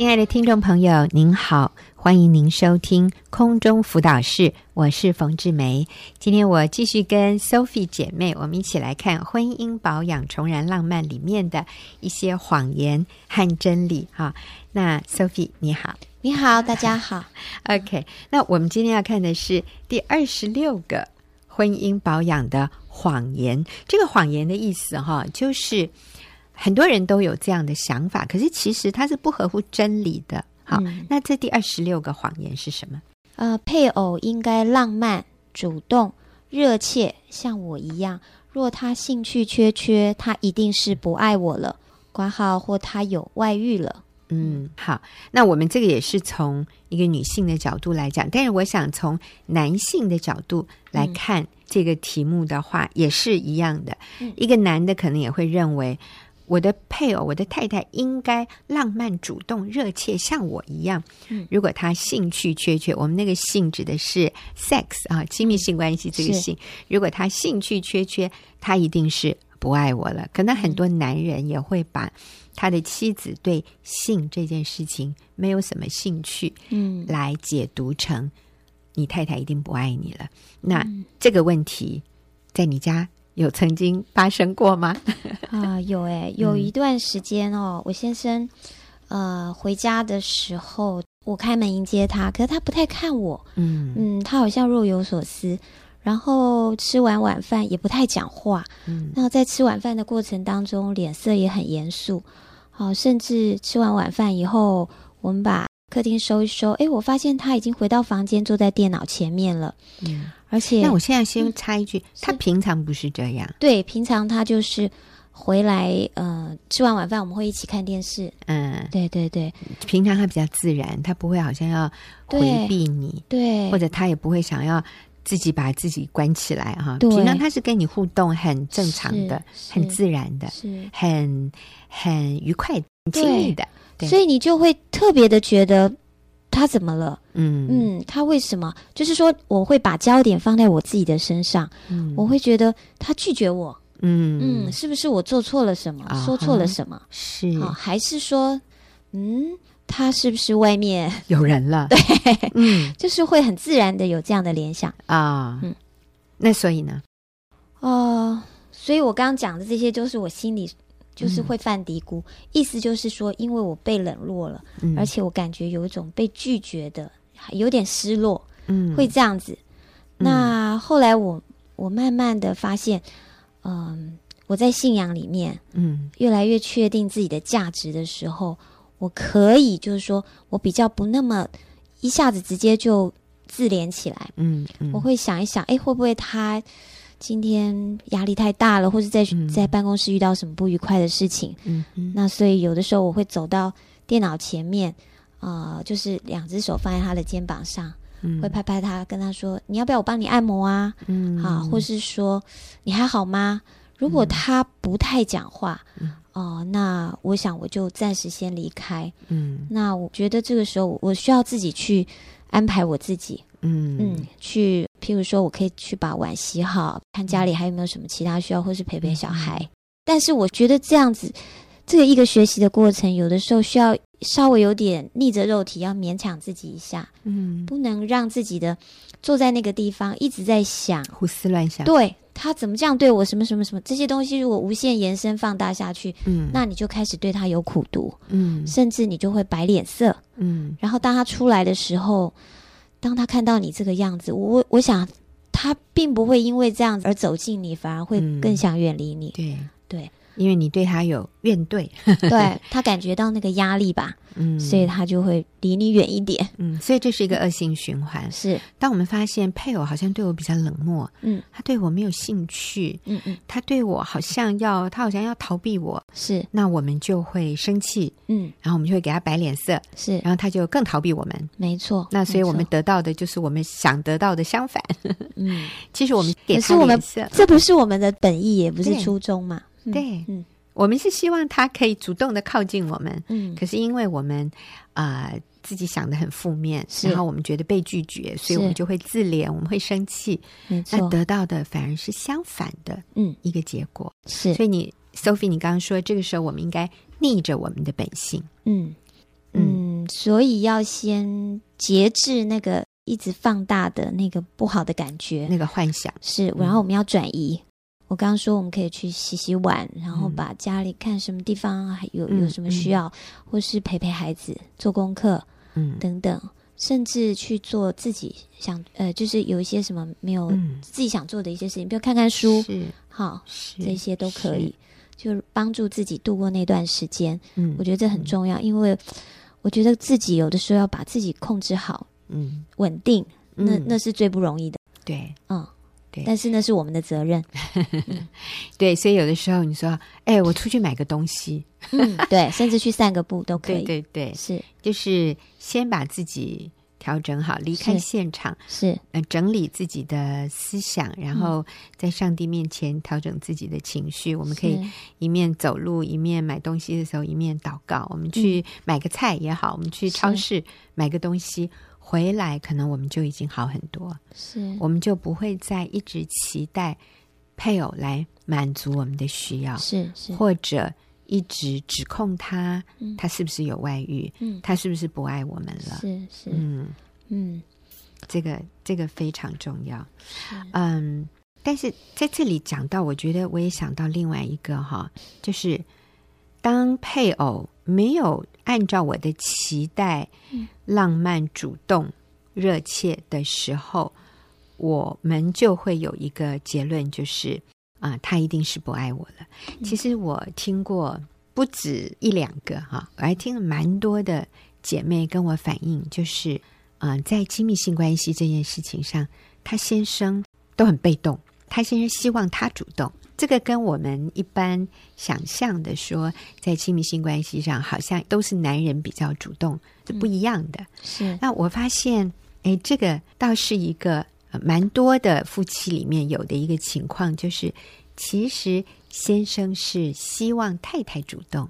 亲爱的听众朋友，您好，欢迎您收听空中辅导室，我是冯志梅。今天我继续跟 Sophie 姐妹，我们一起来看《婚姻保养重燃浪漫》里面的一些谎言和真理。哈，那 Sophie 你好，你好，大家好。OK，那我们今天要看的是第二十六个婚姻保养的谎言。这个谎言的意思，哈，就是。很多人都有这样的想法，可是其实它是不合乎真理的。好，嗯、那这第二十六个谎言是什么？呃，配偶应该浪漫、主动、热切，像我一样。若他兴趣缺缺，他一定是不爱我了，挂号或他有外遇了。嗯，好，那我们这个也是从一个女性的角度来讲，但是我想从男性的角度来看这个题目的话，嗯、也是一样的。嗯、一个男的可能也会认为。我的配偶，我的太太应该浪漫、主动、热切，像我一样。如果他兴趣缺缺，我们那个“性”指的是 sex 啊，亲密性关系这个“性”。如果他兴趣缺缺，他一定是不爱我了。可能很多男人也会把他的妻子对性这件事情没有什么兴趣，嗯，来解读成你太太一定不爱你了。那这个问题在你家？有曾经发生过吗？啊，有诶，有一段时间哦，嗯、我先生呃回家的时候，我开门迎接他，可是他不太看我，嗯。嗯，他好像若有所思，然后吃完晚饭也不太讲话，嗯，那在吃晚饭的过程当中，脸色也很严肃，好、啊，甚至吃完晚饭以后，我们把客厅收一收，诶，我发现他已经回到房间，坐在电脑前面了，嗯。而且，那我现在先插一句，嗯、他平常不是这样。对，平常他就是回来，呃，吃完晚饭我们会一起看电视。嗯，对对对，平常他比较自然，他不会好像要回避你，对，或者他也不会想要自己把自己关起来哈。对。平常他是跟你互动很正常的，很自然的，是。很很愉快、很亲密的，对。对所以你就会特别的觉得。他怎么了？嗯嗯，他为什么？就是说，我会把焦点放在我自己的身上。嗯，我会觉得他拒绝我。嗯嗯，是不是我做错了什么？啊、说错了什么？是啊，还是说，嗯，他是不是外面有人了？对，嗯，就是会很自然的有这样的联想啊。嗯，那所以呢？哦、呃，所以我刚刚讲的这些，都是我心里。就是会犯嘀咕，嗯、意思就是说，因为我被冷落了，嗯、而且我感觉有一种被拒绝的，有点失落，嗯，会这样子。嗯、那后来我我慢慢的发现，嗯、呃，我在信仰里面，嗯，越来越确定自己的价值的时候，我可以就是说我比较不那么一下子直接就自怜起来，嗯，嗯，我会想一想，哎，会不会他。今天压力太大了，或是在在办公室遇到什么不愉快的事情，嗯嗯，那所以有的时候我会走到电脑前面，啊、呃，就是两只手放在他的肩膀上，嗯，会拍拍他，跟他说：“你要不要我帮你按摩啊？”嗯，好，或是说：“你还好吗？”如果他不太讲话，嗯，哦、呃，那我想我就暂时先离开，嗯，那我觉得这个时候我需要自己去安排我自己。嗯。嗯，去，譬如说，我可以去把碗洗好，看家里还有没有什么其他需要，或是陪陪小孩。嗯、但是我觉得这样子，这个一个学习的过程，有的时候需要稍微有点逆着肉体，要勉强自己一下。嗯，不能让自己的坐在那个地方一直在想，胡思乱想。对，他怎么这样对我，什么什么什么这些东西，如果无限延伸放大下去，嗯，那你就开始对他有苦毒，嗯，甚至你就会摆脸色，嗯，然后当他出来的时候。当他看到你这个样子，我我想他并不会因为这样子而走近你，反而会更想远离你。对、嗯、对。对因为你对他有怨怼，对他感觉到那个压力吧，嗯，所以他就会离你远一点，嗯，所以这是一个恶性循环。是，当我们发现配偶好像对我比较冷漠，嗯，他对我没有兴趣，嗯嗯，他对我好像要，他好像要逃避我，是，那我们就会生气，嗯，然后我们就会给他摆脸色，是，然后他就更逃避我们，没错。那所以我们得到的就是我们想得到的相反，嗯，其实我们给他脸色，这不是我们的本意，也不是初衷嘛。对，嗯，我们是希望他可以主动的靠近我们，嗯，可是因为我们啊、呃、自己想的很负面，然后我们觉得被拒绝，所以我们就会自怜，我们会生气，没错，那得到的反而是相反的，嗯，一个结果、嗯、是。所以你，Sophie，你刚刚说这个时候我们应该逆着我们的本性，嗯。嗯。嗯所以要先节制那个一直放大的那个不好的感觉，那个幻想。是。然后我们要转移。嗯、我刚刚说我们可以去洗洗碗，然后把家里看什么地方还有有什么需要，嗯、或是陪陪孩子做功课，嗯，等等。甚至去做自己想呃，就是有一些什么没有自己想做的一些事情，嗯、比如看看书，是好，是这些都可以，就帮助自己度过那段时间。嗯，我觉得这很重要，嗯、因为我觉得自己有的时候要把自己控制好，嗯，稳定，那那是最不容易的。对，嗯。对，但是那是我们的责任。对，所以有的时候你说，哎，我出去买个东西，嗯，对，甚至去散个步都可以。对对对，是，就是先把自己调整好，离开现场，是，呃，整理自己的思想，然后在上帝面前调整自己的情绪。我们可以一面走路，一面买东西的时候，一面祷告。我们去买个菜也好，我们去超市买个东西。回来，可能我们就已经好很多，是，我们就不会再一直期待配偶来满足我们的需要，是是，或者一直指控他，嗯、他是不是有外遇，嗯，他是不是不爱我们了，是是，嗯嗯，这个这个非常重要，嗯，但是在这里讲到，我觉得我也想到另外一个哈，就是当配偶没有。按照我的期待，浪漫、主动、热切的时候，我们就会有一个结论，就是啊，他一定是不爱我了。其实我听过不止一两个哈，我还听了蛮多的姐妹跟我反映，就是啊，在亲密性关系这件事情上，他先生都很被动，他先生希望他主动。这个跟我们一般想象的说，在亲密性关系上，好像都是男人比较主动，是不一样的。是。那我发现，哎，这个倒是一个蛮多的夫妻里面有的一个情况，就是其实先生是希望太太主动。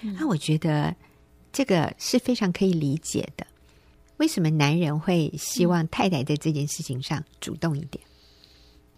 那我觉得这个是非常可以理解的。为什么男人会希望太太在这件事情上主动一点？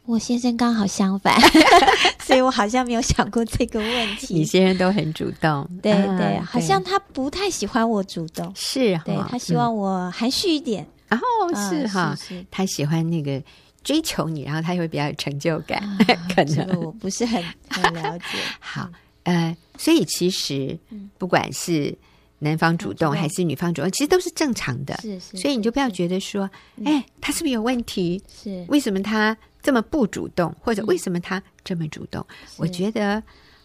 我先生刚好相反，所以我好像没有想过这个问题。你先生都很主动，对对，好像他不太喜欢我主动，是，对他希望我含蓄一点。然后是哈，他喜欢那个追求你，然后他也会比较有成就感。可能我不是很很了解。好，呃，所以其实不管是男方主动还是女方主动，其实都是正常的。是是，所以你就不要觉得说，哎，他是不是有问题？是，为什么他？这么不主动，或者为什么他这么主动？嗯、我觉得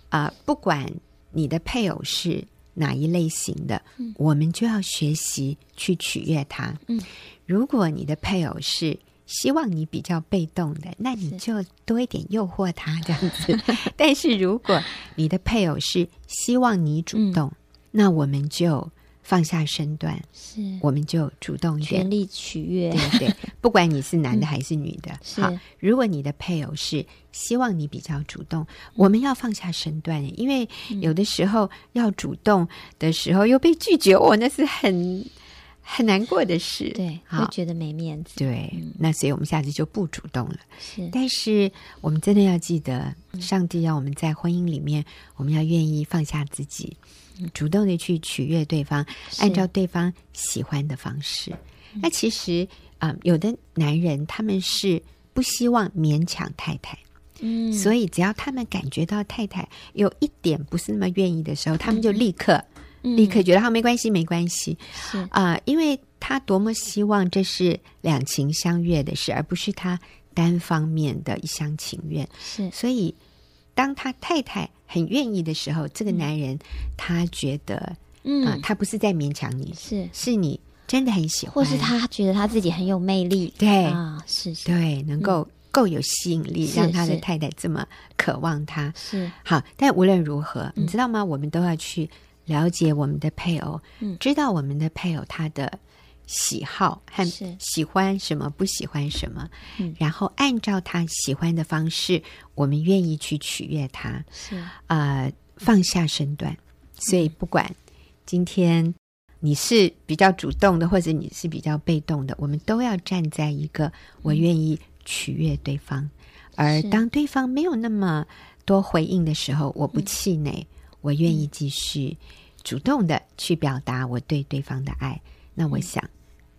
啊、呃，不管你的配偶是哪一类型的，嗯、我们就要学习去取悦他。嗯，如果你的配偶是希望你比较被动的，那你就多一点诱惑他这样子。但是如果你的配偶是希望你主动，嗯、那我们就。放下身段，是。我们就主动一点，全力取悦，对对，不管你是男的还是女的，嗯、好。如果你的配偶是希望你比较主动，嗯、我们要放下身段，因为有的时候要主动的时候又被拒绝，我、嗯、那是很很难过的事，对，好。会觉得没面子。对，嗯、那所以我们下次就不主动了。是，但是我们真的要记得，上帝要我们在婚姻里面，我们要愿意放下自己。主动的去取悦对方，按照对方喜欢的方式。那其实啊、呃，有的男人他们是不希望勉强太太，嗯，所以只要他们感觉到太太有一点不是那么愿意的时候，他们就立刻、嗯、立刻觉得他没关系，没关系，是。啊、呃，因为他多么希望这是两情相悦的事，而不是他单方面的一厢情愿，是，所以当他太太。很愿意的时候，这个男人他觉得，嗯、呃，他不是在勉强你，是是你真的很喜欢，或是他觉得他自己很有魅力，对啊，是，是。对，能够够有吸引力，嗯、让他的太太这么渴望他，是。好。但无论如何，你知道吗？我们都要去了解我们的配偶，嗯，知道我们的配偶他的。喜好和喜欢什么，不喜欢什么，嗯，然后按照他喜欢的方式，我们愿意去取悦他，是啊、呃，放下身段。所以不管今天你是比较主动的，或者你是比较被动的，我们都要站在一个我愿意取悦对方。嗯、而当对方没有那么多回应的时候，我不气馁，嗯、我愿意继续。主动的去表达我对对方的爱。那我想，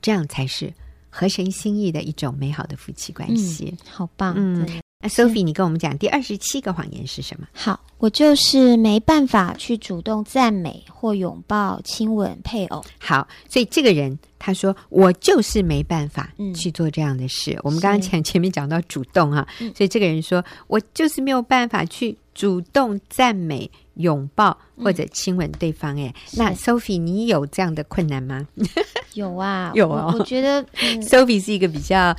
这样才是合神心意的一种美好的夫妻关系。嗯、好棒，嗯。那 Sophie，你跟我们讲第二十七个谎言是什么？好，我就是没办法去主动赞美或拥抱、亲吻配偶。好，所以这个人他说我就是没办法去做这样的事。嗯、我们刚刚前前面讲到主动啊，所以这个人说我就是没有办法去主动赞美、拥抱或者亲吻对方。哎、嗯，那 Sophie，你有这样的困难吗？有啊，有啊、哦。我觉得、嗯、Sophie 是一个比较。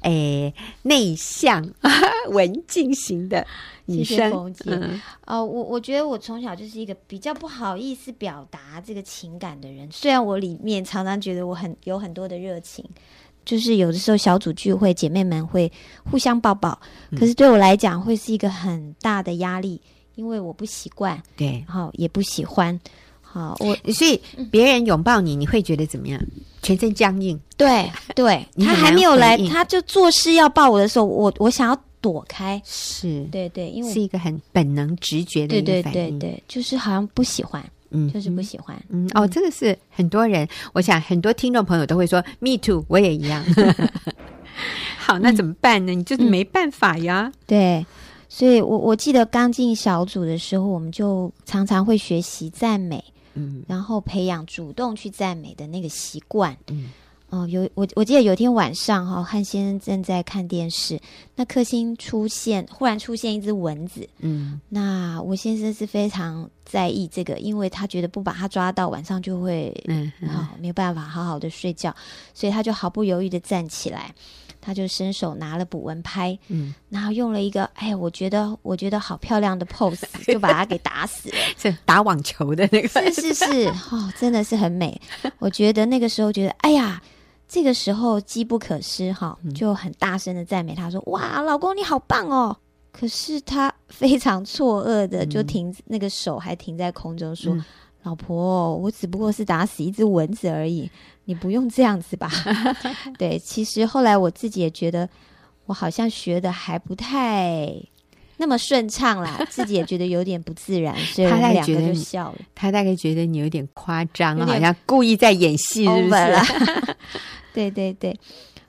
诶，内向、文静型的女生。嗯、呃，我我觉得我从小就是一个比较不好意思表达这个情感的人。虽然我里面常常觉得我很有很多的热情，就是有的时候小组聚会，姐妹们会互相抱抱，可是对我来讲会是一个很大的压力，因为我不习惯，对，然后也不喜欢。好，我所以别人拥抱你，你会觉得怎么样？全身僵硬。对对，他还没有来，他就做事要抱我的时候，我我想要躲开。是，对对，因为是一个很本能直觉的一个反应。对对对，就是好像不喜欢，嗯，就是不喜欢。嗯哦，这个是很多人，我想很多听众朋友都会说，Me too，我也一样。好，那怎么办呢？你就是没办法呀。对。所以我，我我记得刚进小组的时候，我们就常常会学习赞美，嗯，然后培养主动去赞美的那个习惯，嗯，哦、呃，有我我记得有一天晚上哈，汉先生正在看电视，那克星出现忽然出现一只蚊子，嗯，那我先生是非常在意这个，因为他觉得不把它抓到，晚上就会嗯，好、哦、没有办法好好的睡觉，所以他就毫不犹豫的站起来。他就伸手拿了捕蚊拍，嗯，然后用了一个，哎，我觉得我觉得好漂亮的 pose，就把他给打死了，是打网球的那个，是是是，哦，真的是很美。我觉得那个时候觉得，哎呀，这个时候机不可失，哈，就很大声的赞美他说，哇，老公你好棒哦。可是他非常错愕的就停，那个手还停在空中说。嗯老婆，我只不过是打死一只蚊子而已，你不用这样子吧？对，其实后来我自己也觉得，我好像学的还不太那么顺畅啦，自己也觉得有点不自然，所以我们两个就笑了。他大概觉得你有点夸张，好像故意在演戏，是不是？对对对，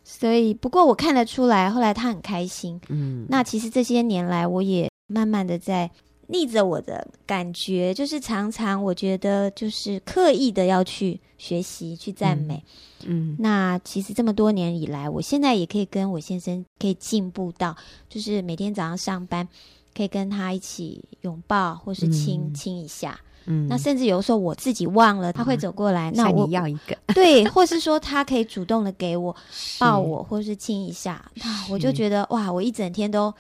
所以不过我看得出来，后来他很开心。嗯，那其实这些年来，我也慢慢的在。逆着我的感觉，就是常常我觉得就是刻意的要去学习去赞美，嗯，嗯，那其实这么多年以来，我现在也可以跟我先生可以进步到，就是每天早上上班可以跟他一起拥抱或是亲亲一下，嗯，那甚至有时候我自己忘了，他会走过来，嗯、那我要一个，对，或是说他可以主动的给我抱我或是亲一下，那我就觉得哇，我一整天都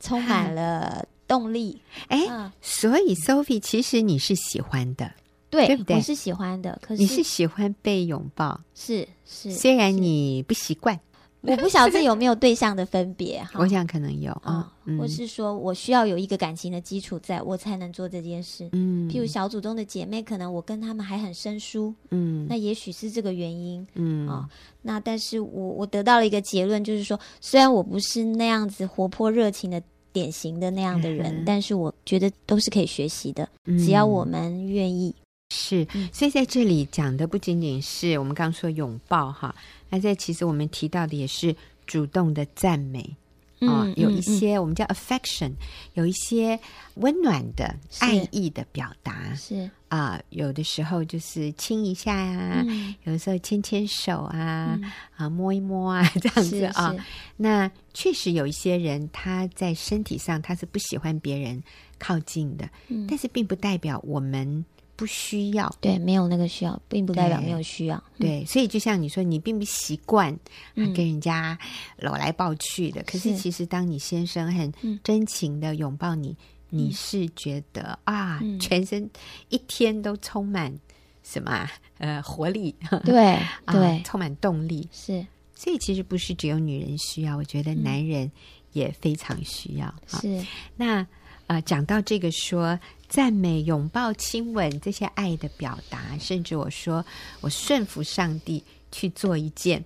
充满 了。动力，哎，嗯、所以 Sophie，其实你是喜欢的，对，对不对？我是喜欢的，可是你是喜欢被拥抱，是是，虽然你不习惯，我不晓得有没有对象的分别，我想可能有啊，嗯、或是说我需要有一个感情的基础，在我才能做这件事。嗯，譬如小组中的姐妹，可能我跟她们还很生疏，嗯，那也许是这个原因，嗯。啊、哦，那但是我我得到了一个结论，就是说，虽然我不是那样子活泼热情的。典型的那样的人，嗯、但是我觉得都是可以学习的，嗯、只要我们愿意。是，所以在这里讲的不仅仅是我们刚刚说拥抱哈，那在其实我们提到的也是主动的赞美。啊、哦，有一些我们叫 affection，、有一些温暖的爱意的表达。是。啊、呃，有的时候就是亲一下呀、啊，嗯、有的时候牵牵手啊，嗯、啊摸一摸啊，这样子啊。那确实有一些人他在身体上他是不喜欢别人靠近的，嗯、但是并不代表我们。不需要，对，没有那个需要，并不代表没有需要。对，所以就像你说，你并不习惯跟人家搂来抱去的。可是其实，当你先生很真情的拥抱你，你是觉得啊，全身一天都充满什么呃活力，对对，充满动力。是，所以其实不是只有女人需要，我觉得男人也非常需要。是，那啊，讲到这个说。赞美、拥抱、亲吻这些爱的表达，甚至我说我顺服上帝去做一件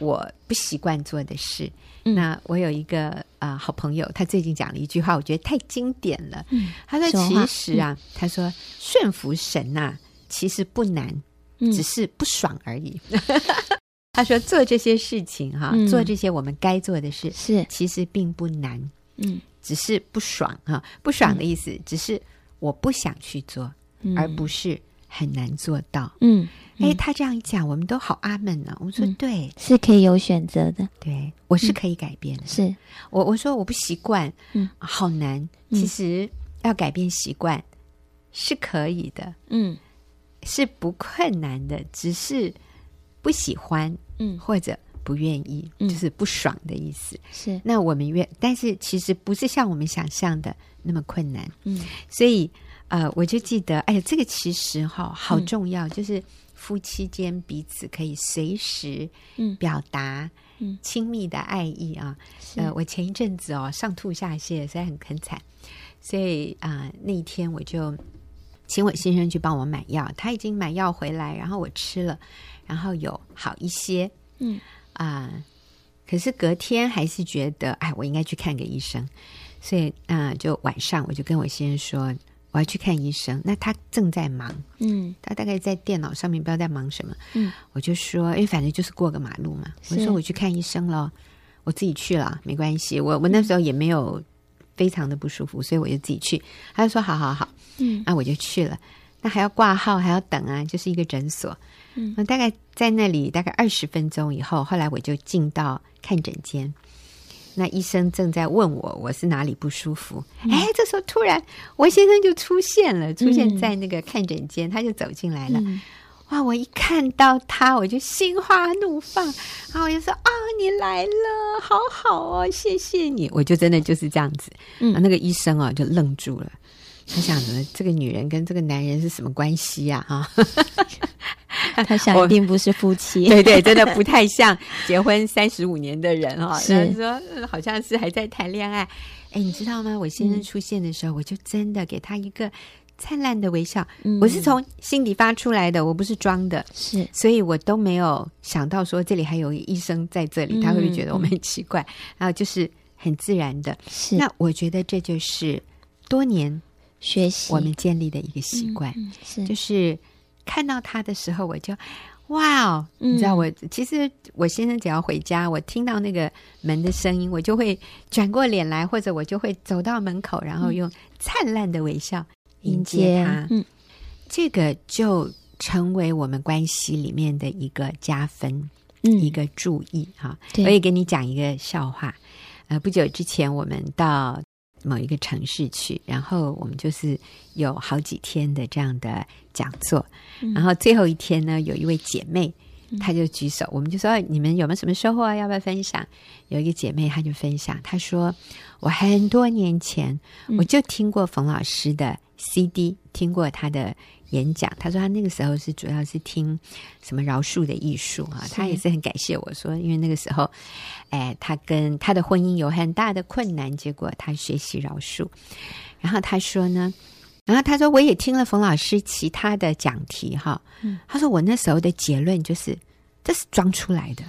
我不习惯做的事。嗯、那我有一个啊、呃、好朋友，他最近讲了一句话，我觉得太经典了。嗯、他说：“其实啊，嗯、他说顺服神呐、啊，其实不难，嗯只是不爽而已。他说做这些事情哈，嗯做这些我们该做的事，是其实并不难，嗯只是不爽哈。不爽的意思，只是我不想去做，嗯而不是很难做到。嗯哎，他这样一讲，我们都好阿门呢。我说嗯对，是可以有选择的，对我是可以改变的。是我我说我不习惯，嗯，好难。嗯其实要改变习惯是可以的，嗯是不困难的，只是不喜欢嗯或者不愿意，嗯。就是不爽的意思。是。那我们愿，但是其实不是像我们想象的那么困难。嗯。所以呃，我就记得，哎呀，这个其实哈好重要，就是夫妻间彼此可以随时嗯。表达嗯。亲密的爱意啊。是。呃，我前一阵子哦上吐下泻，所以很很惨，所以啊、呃那一天我就请我先生去帮我买药，他已经买药回来，然后我吃了，然后有好一些嗯啊、可是隔天还是觉得哎，我应该去看个医生，所以啊、呃就晚上我就跟我先生说我要去看医生，那他正在忙，嗯他大概在电脑上面不知道在忙什么，嗯我就说，因为反正就是过个马路嘛，我说我去看医生了，我自己去了，没关系。我我那时候也没有非常的不舒服，所以我就自己去。他就说好好好，嗯那我就去了。那还要挂号，还要等啊，就是一个诊所。嗯那大概在那里大概二十分钟以后，后来我就进到看诊间。那医生正在问我我是哪里不舒服，哎、这时候突然我先生就出现了，出现在那个看诊间，他就走进来了。嗯哇！我一看到他，我就心花怒放，然后我就说：“啊，你来了，好好哦，谢谢你。”我就真的就是这样子。嗯那个医生啊，就愣住了，他想着这个女人跟这个男人是什么关系呀、啊？哈，他想一定不是夫妻，对对，真的不太像结婚三十五年的人哈、哦。是然说、嗯好像是还在谈恋爱。哎，你知道吗？我先生出现的时候，我就真的给他一个灿烂的微笑，嗯我是从心底发出来的，我不是装的。是所以我都没有想到说这里还有医生在这里，嗯他会不会觉得我们很奇怪？然后就是很自然的。是那我觉得这就是多年学习。我们建立的一个习惯，嗯是。就是看到他的时候，我就哇哦，嗯。你知道我其实我先生只要回家，我听到那个门的声音，我就会转过脸来，或者我就会走到门口，然后用灿烂的微笑迎接他。嗯。这个就成为我们关系里面的一个加分，嗯。一个注意哈。对。我也给你讲一个笑话。呃，不久之前我们到某一个城市去，然后我们就是有好几天的这样的讲座，嗯然后最后一天呢，有一位姐妹。她就举手，我们就说：“哎你们有没有什么收获啊？要不要分享？”有一个姐妹，她就分享，她说：“我很多年前嗯我就听过冯老师的 CD，听过他的演讲。他说他那个时候是主要是听什么饶恕的艺术啊，他也是很感谢我说，因为那个时候，哎，他跟他的婚姻有很大的困难，结果他学习饶恕。然后他说呢。”然后他说：“我也听了冯老师其他的讲题，哈。嗯他说我那时候的结论就是，这是装出来的，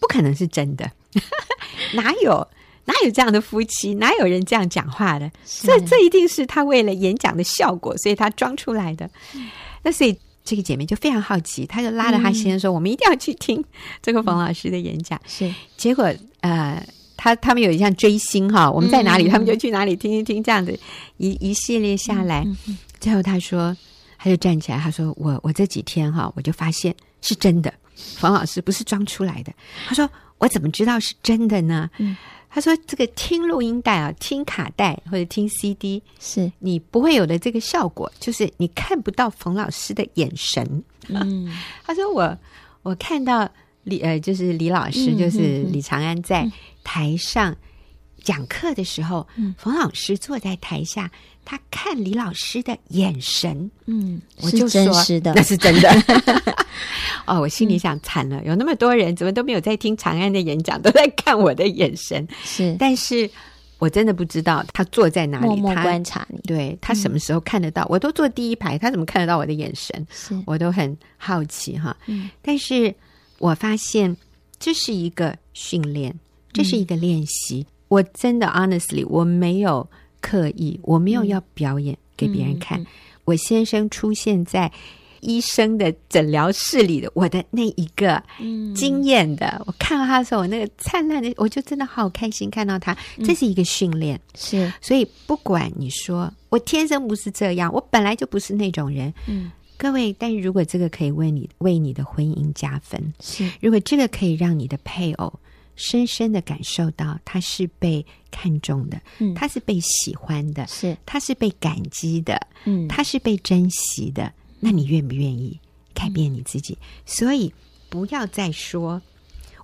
不可能是真的，哪有哪有这样的夫妻，哪有人这样讲话的？这这一定是他为了演讲的效果，所以他装出来的。那所以这个姐妹就非常好奇，她就拉着她先生说：‘我们一定要去听 这个冯老师的演讲。’是结果呃，他他们有一项追星哈，我们在哪里，嗯他们就去哪里听一听，这样子一一系列下来，最后他说，他就站起来，他说：“我我这几天哈，我就发现是真的，冯老师不是装出来的。”他说：“我怎么知道是真的呢？”嗯他说：“这个听录音带啊，听卡带或者听 CD，是。你不会有的这个效果，就是你看不到冯老师的眼神。”嗯。他说我我看到李呃，就是李老师，嗯就是李长安在台上讲课的时候，嗯冯老师坐在台下，他看李老师的眼神，嗯，我就是说真实的那，是真的。哦，我心里想惨了，有那么多人怎么都没有在听长安的演讲，都在看我的眼神，是但是我真的不知道他坐在哪里，默默他观察你，对他什么时候看得到？我都坐第一排，他怎么看得到我的眼神？是我都很好奇哈。嗯但是我发现这是一个训练，这是一个练习。我真的 honestly，我没有刻意，我没有要表演给别人看。我先生出现在医生的诊疗室里的我的那一个惊艳的，嗯、我看到他的时候，我那个灿烂的，我就真的好开心看到他。这是一个训练，嗯、是。所以不管你说我天生不是这样，我本来就不是那种人，嗯，各位，但是如果这个可以为你为你的婚姻加分，是。如果这个可以让你的配偶深深的感受到他是被看重的，嗯，他是被喜欢的，是，他是被感激的，嗯，他是被珍惜的，那你愿不愿意改变你自己？嗯，所以不要再说，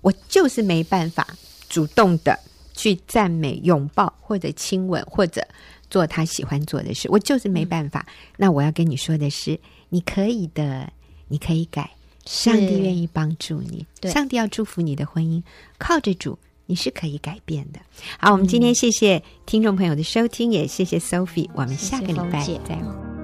我就是没办法主动的去赞美、拥抱或者亲吻或者做他喜欢做的事，我就是没办法。嗯，那我要跟你说的是，你可以的，你可以改。上帝愿意帮助你，上帝要祝福你的婚姻，靠着主，你是可以改变的。好，我们今天谢谢听众朋友的收听，也谢谢 Sophie，我们下个礼拜再会。